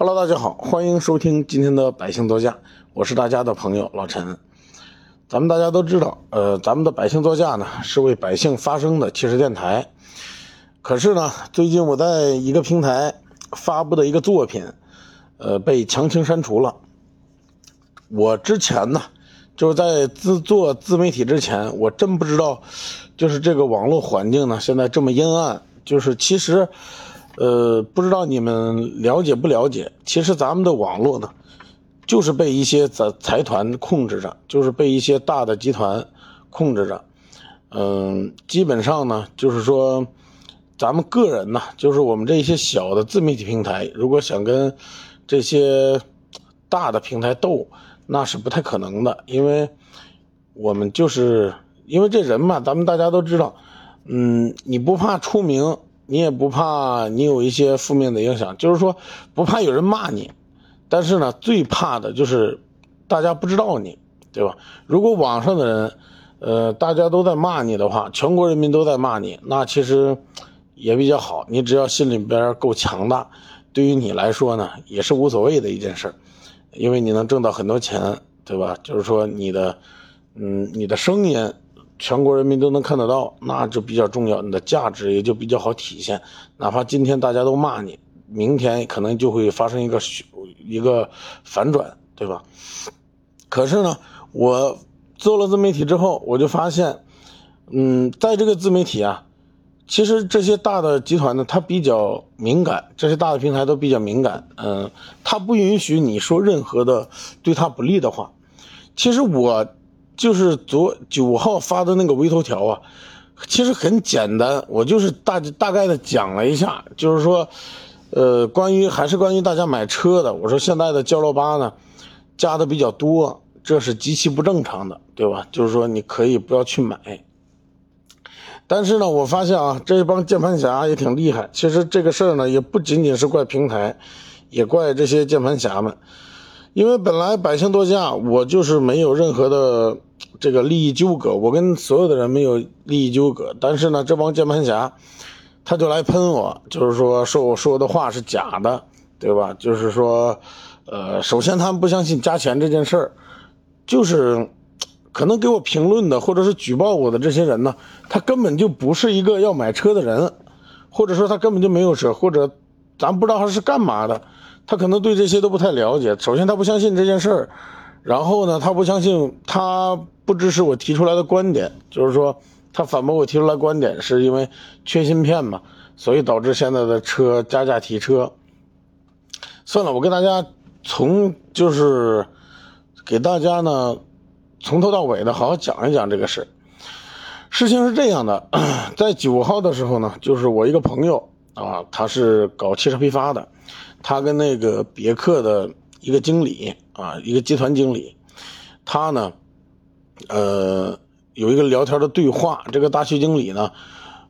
Hello，大家好，欢迎收听今天的百姓座驾，我是大家的朋友老陈。咱们大家都知道，呃，咱们的百姓座驾呢是为百姓发声的汽车电台。可是呢，最近我在一个平台发布的一个作品，呃，被强行删除了。我之前呢，就是在自做自媒体之前，我真不知道，就是这个网络环境呢现在这么阴暗，就是其实。呃，不知道你们了解不了解？其实咱们的网络呢，就是被一些财财团控制着，就是被一些大的集团控制着。嗯，基本上呢，就是说，咱们个人呢，就是我们这些小的自媒体平台，如果想跟这些大的平台斗，那是不太可能的，因为我们就是因为这人嘛，咱们大家都知道，嗯，你不怕出名。你也不怕你有一些负面的影响，就是说不怕有人骂你，但是呢，最怕的就是大家不知道你，对吧？如果网上的人，呃，大家都在骂你的话，全国人民都在骂你，那其实也比较好。你只要心里边够强大，对于你来说呢，也是无所谓的一件事因为你能挣到很多钱，对吧？就是说你的，嗯，你的声音。全国人民都能看得到，那就比较重要，你的价值也就比较好体现。哪怕今天大家都骂你，明天可能就会发生一个一个反转，对吧？可是呢，我做了自媒体之后，我就发现，嗯，在这个自媒体啊，其实这些大的集团呢，它比较敏感，这些大的平台都比较敏感，嗯，它不允许你说任何的对他不利的话。其实我。就是昨九号发的那个微头条啊，其实很简单，我就是大大概的讲了一下，就是说，呃，关于还是关于大家买车的，我说现在的交六八呢，加的比较多，这是极其不正常的，对吧？就是说你可以不要去买。但是呢，我发现啊，这帮键盘侠也挺厉害。其实这个事儿呢，也不仅仅是怪平台，也怪这些键盘侠们，因为本来百姓多驾，我就是没有任何的。这个利益纠葛，我跟所有的人没有利益纠葛，但是呢，这帮键盘侠，他就来喷我，就是说说我说的话是假的，对吧？就是说，呃，首先他们不相信加钱这件事儿，就是可能给我评论的或者是举报我的这些人呢，他根本就不是一个要买车的人，或者说他根本就没有车，或者咱不知道他是干嘛的，他可能对这些都不太了解。首先他不相信这件事儿。然后呢，他不相信，他不支持我提出来的观点，就是说，他反驳我提出来观点，是因为缺芯片嘛，所以导致现在的车加价提车。算了，我跟大家从就是给大家呢，从头到尾的好好讲一讲这个事。事情是这样的，在九号的时候呢，就是我一个朋友啊，他是搞汽车批发的，他跟那个别克的一个经理。啊，一个集团经理，他呢，呃，有一个聊天的对话。这个大区经理呢，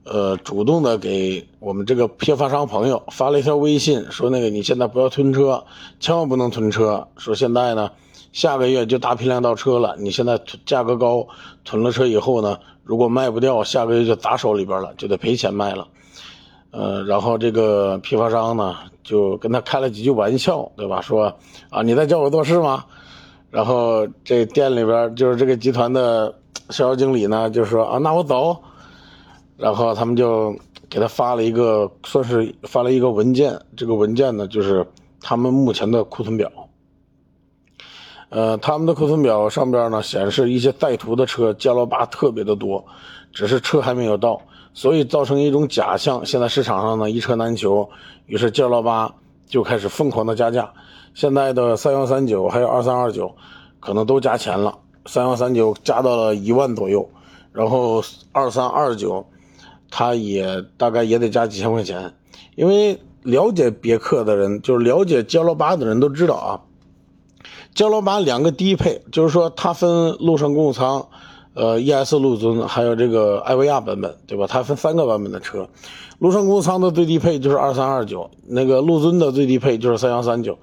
呃，主动的给我们这个批发商朋友发了一条微信，说那个你现在不要囤车，千万不能囤车。说现在呢，下个月就大批量到车了，你现在价格高，囤了车以后呢，如果卖不掉，下个月就砸手里边了，就得赔钱卖了。呃，然后这个批发商呢，就跟他开了几句玩笑，对吧？说啊，你在教我做事吗？然后这店里边就是这个集团的销售经理呢，就说啊，那我走。然后他们就给他发了一个，算是发了一个文件。这个文件呢，就是他们目前的库存表。呃，他们的库存表上边呢，显示一些带图的车，加罗巴特别的多，只是车还没有到。所以造成一种假象，现在市场上呢一车难求，于是 G 六八就开始疯狂的加价。现在的三幺三九还有二三二九，可能都加钱了。三幺三九加到了一万左右，然后二三二九，它也大概也得加几千块钱。因为了解别克的人，就是了解 G 六八的人都知道啊，G 六八两个低配，就是说它分陆上公务舱。呃，ES 陆尊还有这个艾维亚版本，对吧？它分三个版本的车，陆上公务舱的最低配就是二三二九，那个陆尊的最低配就是三幺三九。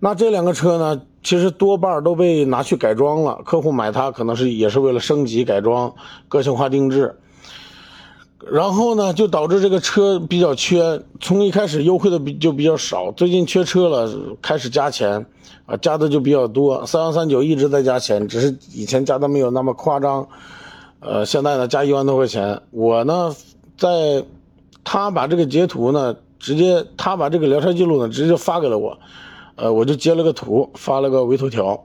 那这两个车呢，其实多半都被拿去改装了，客户买它可能是也是为了升级改装、个性化定制。然后呢，就导致这个车比较缺，从一开始优惠的比就比较少，最近缺车了，开始加钱，啊，加的就比较多。三幺三九一直在加钱，只是以前加的没有那么夸张，呃，现在呢加一万多块钱。我呢，在他把这个截图呢，直接他把这个聊天记录呢直接发给了我，呃，我就截了个图发了个微头条，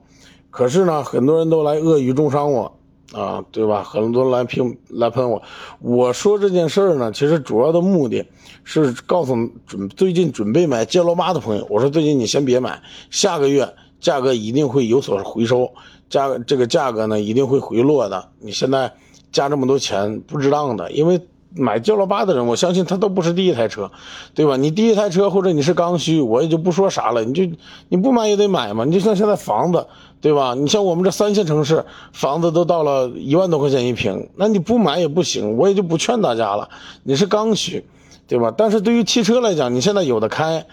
可是呢，很多人都来恶语重伤我。啊，对吧？很多来评来喷我，我说这件事儿呢，其实主要的目的是告诉准最近准备买杰罗巴的朋友，我说最近你先别买，下个月价格一定会有所回收，价这个价格呢一定会回落的。你现在加这么多钱不值当的，因为买杰罗巴的人，我相信他都不是第一台车，对吧？你第一台车或者你是刚需，我也就不说啥了，你就你不买也得买嘛。你就像现在房子。对吧？你像我们这三线城市，房子都到了一万多块钱一平，那你不买也不行，我也就不劝大家了。你是刚需，对吧？但是对于汽车来讲，你现在有的开，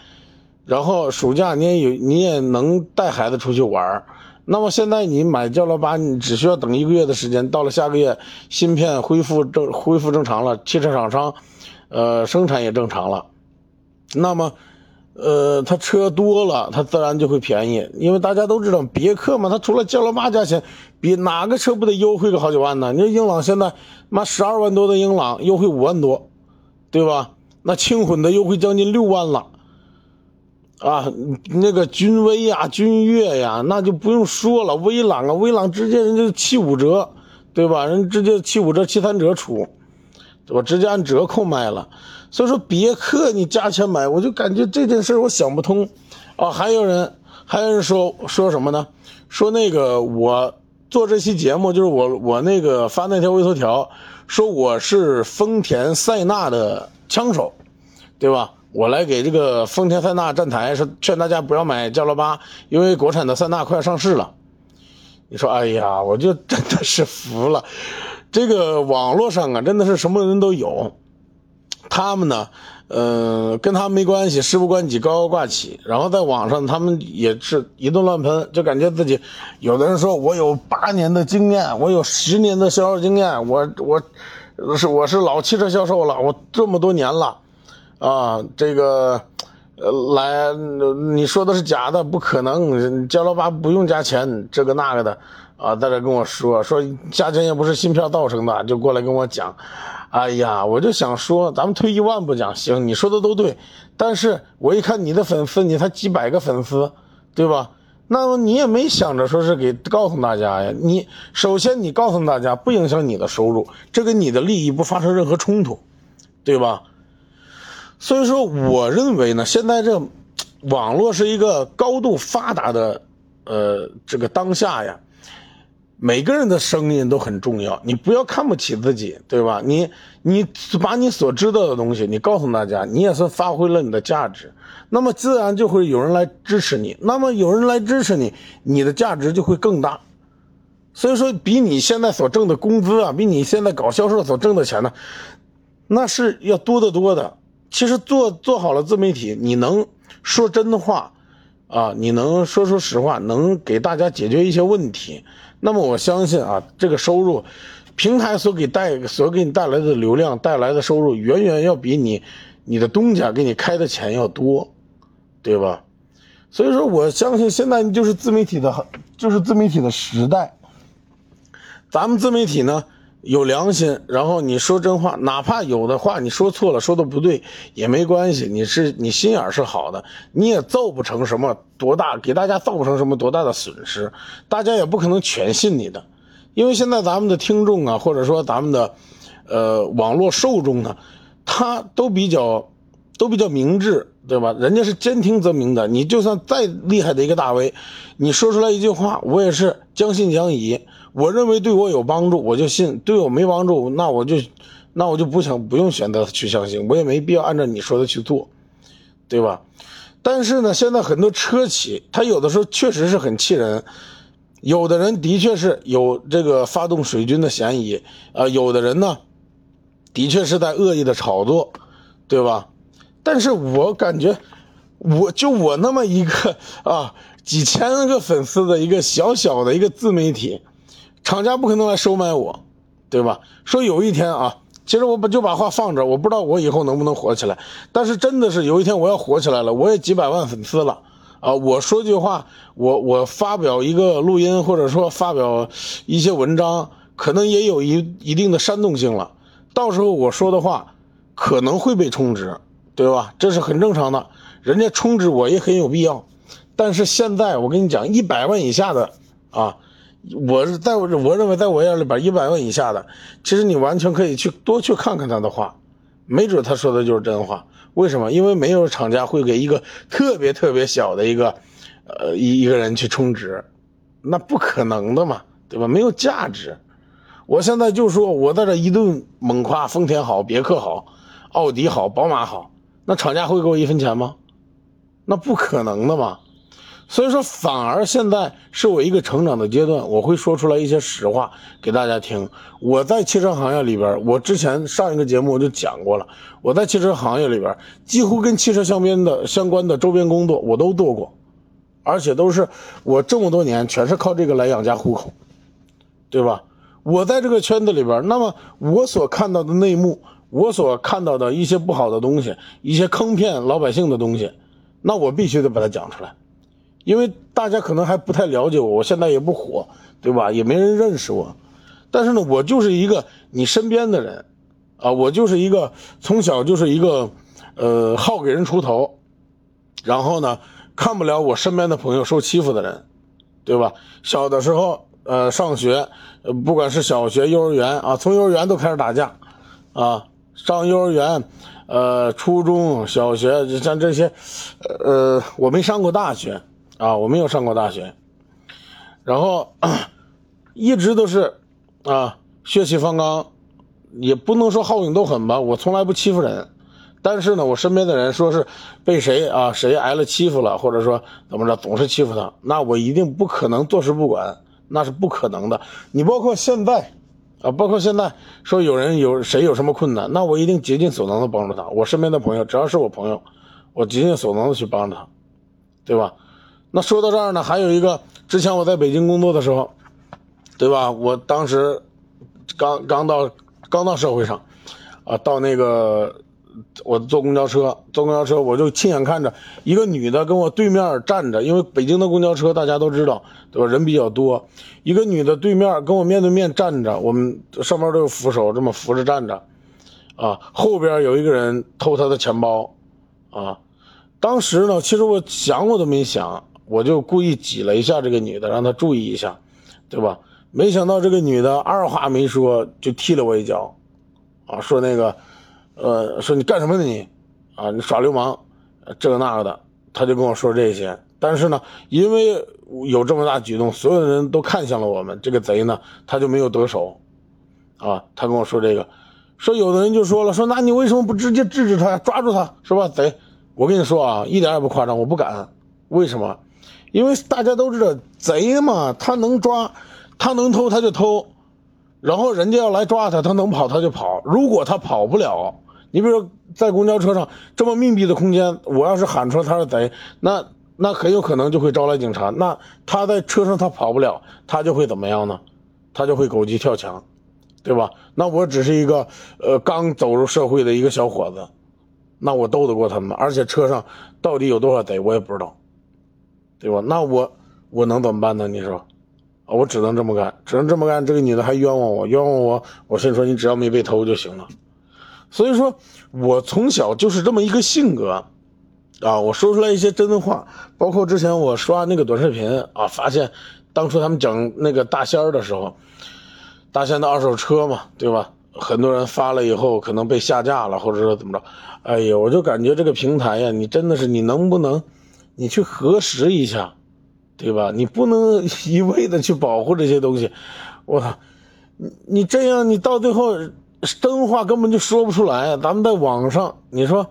然后暑假你也有，你也能带孩子出去玩那么现在你买轿罗八，你只需要等一个月的时间，到了下个月芯片恢复正恢复正常了，汽车厂商，呃，生产也正常了，那么。呃，他车多了，他自然就会便宜，因为大家都知道别克嘛，它除了降了八价钱，比哪个车不得优惠个好几万呢？你说英朗现在妈十二万多的英朗优惠五万多，对吧？那轻混的优惠将近六万了，啊，那个君威呀、君越呀，那就不用说了，威朗啊，威朗直接人家七五折，对吧？人直接七五折、七三折出，我直接按折扣卖了。所以说别克你加钱买，我就感觉这件事我想不通，啊，还有人还有人说说什么呢？说那个我做这期节目就是我我那个发那条微头条，说我是丰田塞纳的枪手，对吧？我来给这个丰田塞纳站台，说劝大家不要买加罗巴，因为国产的塞纳快要上市了。你说，哎呀，我就真的是服了，这个网络上啊，真的是什么人都有。他们呢，呃，跟他们没关系，事不关己，高高挂起。然后在网上，他们也是一顿乱喷，就感觉自己，有的人说我有八年的经验，我有十年的销售经验，我我是我是老汽车销售了，我这么多年了，啊，这个，呃，来，你说的是假的，不可能，加罗巴不用加钱，这个那个的，啊，在这跟我说说加钱也不是芯片造成的，就过来跟我讲。哎呀，我就想说，咱们退一万步讲，行，你说的都对，但是我一看你的粉丝，你才几百个粉丝，对吧？那么你也没想着说是给告诉大家呀？你首先你告诉大家不影响你的收入，这跟你的利益不发生任何冲突，对吧？所以说，我认为呢，现在这网络是一个高度发达的，呃，这个当下呀。每个人的声音都很重要，你不要看不起自己，对吧？你你把你所知道的东西，你告诉大家，你也算发挥了你的价值，那么自然就会有人来支持你，那么有人来支持你，你的价值就会更大。所以说，比你现在所挣的工资啊，比你现在搞销售所挣的钱呢，那是要多得多的。其实做做好了自媒体，你能说真的话。啊，你能说出实话，能给大家解决一些问题，那么我相信啊，这个收入，平台所给带所给你带来的流量带来的收入，远远要比你你的东家给你开的钱要多，对吧？所以说，我相信现在就是自媒体的，就是自媒体的时代，咱们自媒体呢。有良心，然后你说真话，哪怕有的话你说错了，说的不对也没关系。你是你心眼是好的，你也造不成什么多大，给大家造不成什么多大的损失，大家也不可能全信你的，因为现在咱们的听众啊，或者说咱们的，呃，网络受众呢，他都比较，都比较明智，对吧？人家是兼听则明的，你就算再厉害的一个大 V，你说出来一句话，我也是将信将疑。我认为对我有帮助，我就信；对我没帮助，那我就，那我就不想不用选择去相信，我也没必要按照你说的去做，对吧？但是呢，现在很多车企，他有的时候确实是很气人，有的人的确是有这个发动水军的嫌疑，啊，有的人呢，的确是在恶意的炒作，对吧？但是我感觉，我就我那么一个啊，几千个粉丝的一个小小的一个自媒体。厂家不可能来收买我，对吧？说有一天啊，其实我把就把话放这，我不知道我以后能不能火起来。但是真的是有一天我要火起来了，我也几百万粉丝了啊！我说句话，我我发表一个录音，或者说发表一些文章，可能也有一一定的煽动性了。到时候我说的话可能会被充值，对吧？这是很正常的，人家充值我也很有必要。但是现在我跟你讲，一百万以下的啊。我是在我我认为，在我眼里边，一百万以下的，其实你完全可以去多去看看他的话，没准他说的就是真话。为什么？因为没有厂家会给一个特别特别小的一个，呃，一一个人去充值，那不可能的嘛，对吧？没有价值。我现在就说，我在这一顿猛夸丰田好，别克好，奥迪好，宝马好，那厂家会给我一分钱吗？那不可能的嘛。所以说，反而现在是我一个成长的阶段，我会说出来一些实话给大家听。我在汽车行业里边，我之前上一个节目我就讲过了，我在汽车行业里边，几乎跟汽车相边的相关的周边工作我都做过，而且都是我这么多年全是靠这个来养家糊口，对吧？我在这个圈子里边，那么我所看到的内幕，我所看到的一些不好的东西，一些坑骗老百姓的东西，那我必须得把它讲出来。因为大家可能还不太了解我，我现在也不火，对吧？也没人认识我，但是呢，我就是一个你身边的人，啊，我就是一个从小就是一个，呃，好给人出头，然后呢，看不了我身边的朋友受欺负的人，对吧？小的时候，呃，上学，不管是小学、幼儿园啊，从幼儿园都开始打架，啊，上幼儿园，呃，初中小学像这些，呃，我没上过大学。啊，我没有上过大学，然后一直都是啊血气方刚，也不能说好勇斗狠吧，我从来不欺负人。但是呢，我身边的人说是被谁啊谁挨了欺负了，或者说怎么着总是欺负他，那我一定不可能坐视不管，那是不可能的。你包括现在啊，包括现在说有人有谁有什么困难，那我一定竭尽所能的帮助他。我身边的朋友只要是我朋友，我竭尽所能的去帮他，对吧？那说到这儿呢，还有一个，之前我在北京工作的时候，对吧？我当时刚刚到刚到社会上，啊，到那个我坐公交车，坐公交车我就亲眼看着一个女的跟我对面站着，因为北京的公交车大家都知道，对吧？人比较多，一个女的对面跟我面对面站着，我们上面都有扶手，这么扶着站着，啊，后边有一个人偷她的钱包，啊，当时呢，其实我想我都没想。我就故意挤了一下这个女的，让她注意一下，对吧？没想到这个女的二话没说就踢了我一脚，啊，说那个，呃，说你干什么呢你，啊，你耍流氓，这个那个的，他就跟我说这些。但是呢，因为有这么大举动，所有的人都看向了我们，这个贼呢，他就没有得手，啊，他跟我说这个，说有的人就说了，说那你为什么不直接制止他，抓住他，是吧？贼，我跟你说啊，一点也不夸张，我不敢，为什么？因为大家都知道贼嘛，他能抓，他能偷他就偷，然后人家要来抓他，他能跑他就跑。如果他跑不了，你比如说在公交车上这么密闭的空间，我要是喊出来他是贼，那那很有可能就会招来警察。那他在车上他跑不了，他就会怎么样呢？他就会狗急跳墙，对吧？那我只是一个呃刚走入社会的一个小伙子，那我斗得过他们？而且车上到底有多少贼，我也不知道。对吧？那我我能怎么办呢？你说，啊，我只能这么干，只能这么干。这个女的还冤枉我，冤枉我。我心说，你只要没被偷就行了。所以说，我从小就是这么一个性格，啊，我说出来一些真话。包括之前我刷那个短视频啊，发现当初他们讲那个大仙儿的时候，大仙的二手车嘛，对吧？很多人发了以后可能被下架了，或者说怎么着？哎呀，我就感觉这个平台呀，你真的是你能不能？你去核实一下，对吧？你不能一味的去保护这些东西，我操！你你这样，你到最后真话根本就说不出来。咱们在网上，你说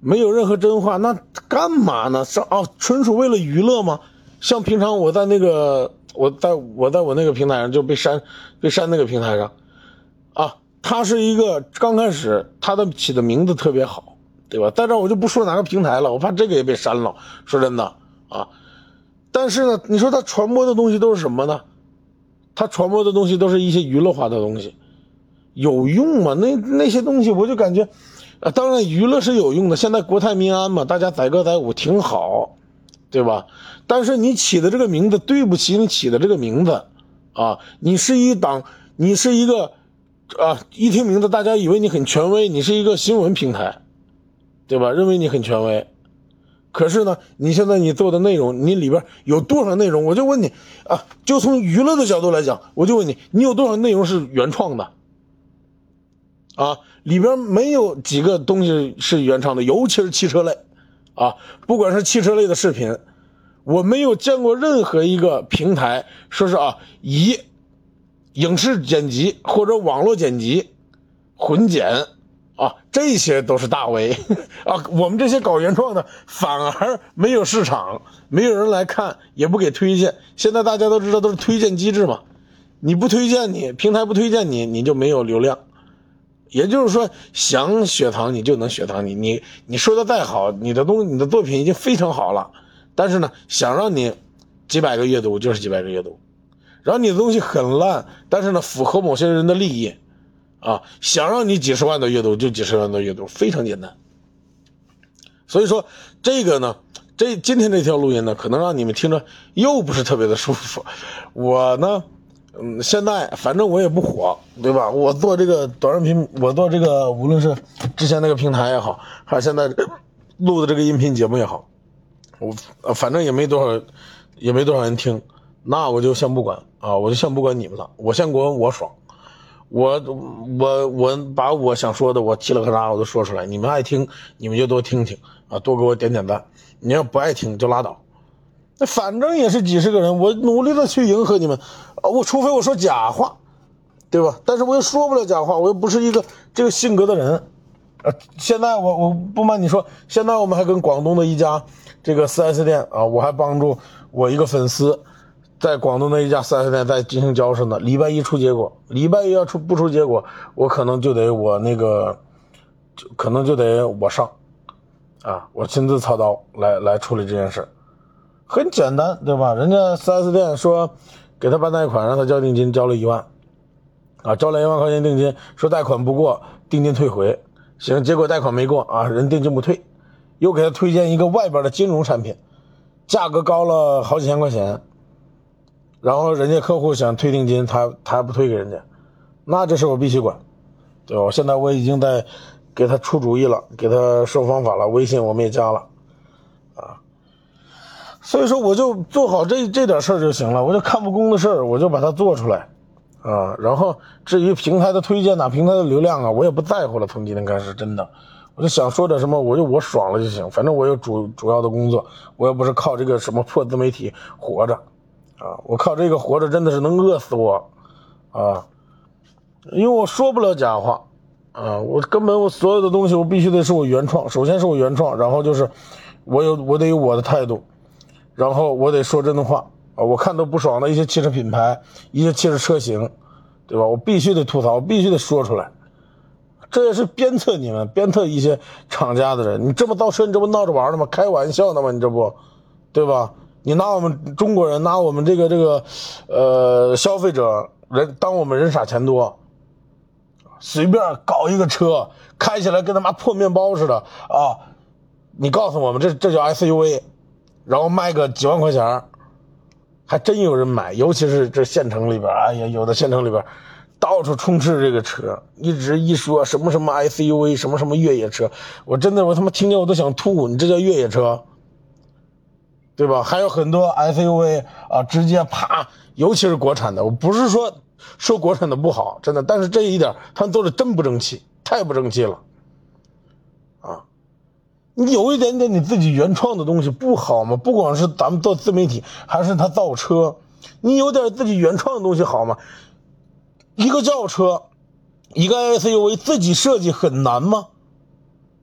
没有任何真话，那干嘛呢？是哦，纯属为了娱乐吗？像平常我在那个，我在我在我那个平台上就被删，被删那个平台上，啊，他是一个刚开始他的起的名字特别好。对吧？在这我就不说哪个平台了，我怕这个也被删了。说真的啊，但是呢，你说他传播的东西都是什么呢？他传播的东西都是一些娱乐化的东西，有用吗？那那些东西我就感觉，啊，当然娱乐是有用的。现在国泰民安嘛，大家载歌载舞挺好，对吧？但是你起的这个名字对不起你起的这个名字，啊，你是一档，你是一个，啊，一听名字大家以为你很权威，你是一个新闻平台，对吧？认为你很权威。可是呢，你现在你做的内容，你里边有多少内容？我就问你啊，就从娱乐的角度来讲，我就问你，你有多少内容是原创的？啊，里边没有几个东西是原创的，尤其是汽车类，啊，不管是汽车类的视频，我没有见过任何一个平台说是啊，以影视剪辑或者网络剪辑混剪。啊，这些都是大 V 啊！我们这些搞原创的反而没有市场，没有人来看，也不给推荐。现在大家都知道都是推荐机制嘛，你不推荐你平台不推荐你，你就没有流量。也就是说，想血糖你就能血糖你，你你说的再好，你的东你的作品已经非常好了，但是呢，想让你几百个阅读就是几百个阅读，然后你的东西很烂，但是呢，符合某些人的利益。啊，想让你几十万的阅读就几十万的阅读，非常简单。所以说这个呢，这今天这条录音呢，可能让你们听着又不是特别的舒服。我呢，嗯，现在反正我也不火，对吧？我做这个短视频，我做这个无论是之前那个平台也好，还是现在录的这个音频节目也好，我反正也没多少，也没多少人听，那我就先不管啊，我就先不管你们了，我先管我爽。我我我把我想说的，我嘁了喀喳我都说出来，你们爱听你们就多听听啊，多给我点点赞。你要不爱听就拉倒，那反正也是几十个人，我努力的去迎合你们啊，我除非我说假话，对吧？但是我又说不了假话，我又不是一个这个性格的人，呃，现在我我不瞒你说，现在我们还跟广东的一家这个 4S 店啊，我还帮助我一个粉丝。在广东的一家四 S 店在进行交涉呢，礼拜一出结果，礼拜一要出不出结果，我可能就得我那个，就可能就得我上，啊，我亲自操刀来来处理这件事，很简单，对吧？人家四 S 店说给他办贷款，让他交定金，交了一万，啊，交了一万块钱定金，说贷款不过，定金退回，行，结果贷款没过啊，人定金不退，又给他推荐一个外边的金融产品，价格高了好几千块钱。然后人家客户想退定金，他他还不退给人家，那这事我必须管，对吧？现在我已经在给他出主意了，给他说方法了，微信我们也加了，啊，所以说我就做好这这点事儿就行了，我就看不公的事儿我就把它做出来，啊，然后至于平台的推荐呐，平台的流量啊，我也不在乎了。从今天开始，真的，我就想说点什么，我就我爽了就行，反正我有主主要的工作，我又不是靠这个什么破自媒体活着。啊，我靠这个活着真的是能饿死我，啊，因为我说不了假话，啊，我根本我所有的东西我必须得是我原创，首先是我原创，然后就是我有我得有我的态度，然后我得说真的话啊，我看到不爽的一些汽车品牌，一些汽车车型，对吧？我必须得吐槽，我必须得说出来，这也是鞭策你们，鞭策一些厂家的人，你这么造车，你这不闹着玩的吗？开玩笑呢吗？你这不，对吧？你拿我们中国人，拿我们这个这个，呃，消费者人当我们人傻钱多，随便搞一个车开起来跟他妈破面包似的啊！你告诉我们这这叫 SUV，然后卖个几万块钱，还真有人买，尤其是这县城里边，哎呀，有的县城里边到处充斥这个车，一直一说什么什么 SUV，什么什么越野车，我真的我他妈听见我都想吐，你这叫越野车？对吧？还有很多 SUV 啊，直接啪，尤其是国产的，我不是说说国产的不好，真的，但是这一点他们做的真不争气，太不争气了，啊！你有一点点你自己原创的东西不好吗？不管是咱们做自媒体，还是他造车，你有点自己原创的东西好吗？一个轿车，一个 SUV 自己设计很难吗？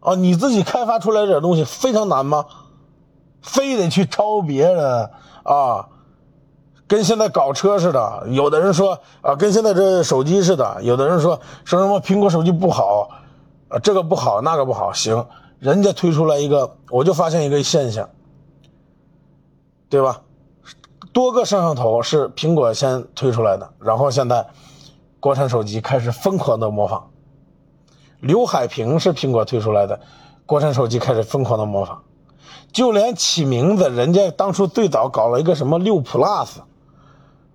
啊，你自己开发出来点东西非常难吗？非得去抄别人啊，跟现在搞车似的。有的人说啊，跟现在这手机似的。有的人说说什么苹果手机不好，啊，这个不好，那个不好。行，人家推出来一个，我就发现一个现象，对吧？多个摄像头是苹果先推出来的，然后现在国产手机开始疯狂的模仿。刘海屏是苹果推出来的，国产手机开始疯狂的模仿。就连起名字，人家当初最早搞了一个什么六 Plus，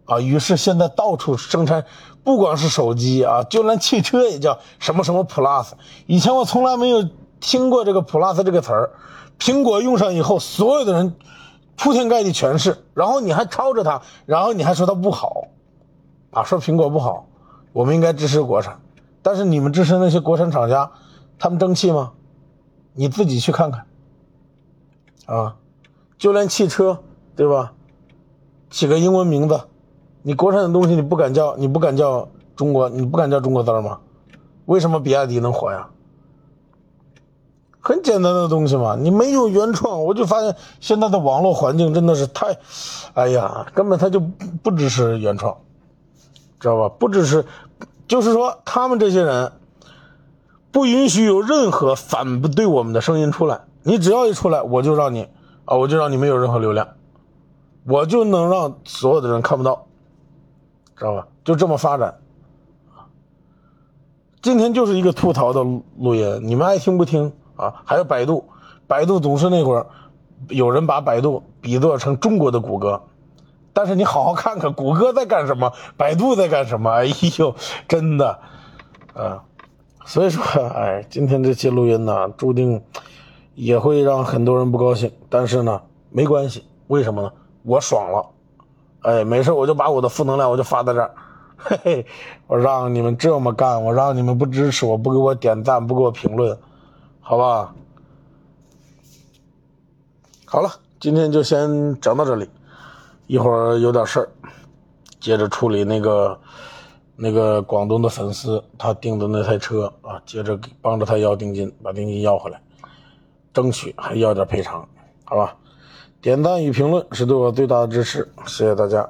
啊，于是现在到处生产，不光是手机啊，就连汽车也叫什么什么 Plus。以前我从来没有听过这个 Plus 这个词儿，苹果用上以后，所有的人铺天盖地全是，然后你还抄着它，然后你还说它不好，啊，说苹果不好，我们应该支持国产，但是你们支持那些国产厂家，他们争气吗？你自己去看看。啊，就连汽车，对吧？起个英文名字，你国产的东西你不敢叫，你不敢叫中国，你不敢叫中国字儿吗？为什么比亚迪能火呀？很简单的东西嘛，你没有原创，我就发现现在的网络环境真的是太，哎呀，根本他就不支持原创，知道吧？不支持，就是说他们这些人不允许有任何反对我们的声音出来。你只要一出来，我就让你啊，我就让你没有任何流量，我就能让所有的人看不到，知道吧？就这么发展今天就是一个吐槽的录音，你们爱听不听啊？还有百度，百度总是那会儿有人把百度比作成中国的谷歌，但是你好好看看谷歌在干什么，百度在干什么？哎呦，真的，啊，所以说，哎，今天这期录音呢，注定。也会让很多人不高兴，但是呢，没关系，为什么呢？我爽了，哎，没事我就把我的负能量我就发在这儿，嘿嘿，我让你们这么干，我让你们不支持我，不给我点赞，不给我评论，好吧？好了，今天就先讲到这里，一会儿有点事儿，接着处理那个那个广东的粉丝他订的那台车啊，接着帮着他要定金，把定金要回来。争取还要点赔偿，好吧？点赞与评论是对我最大的支持，谢谢大家。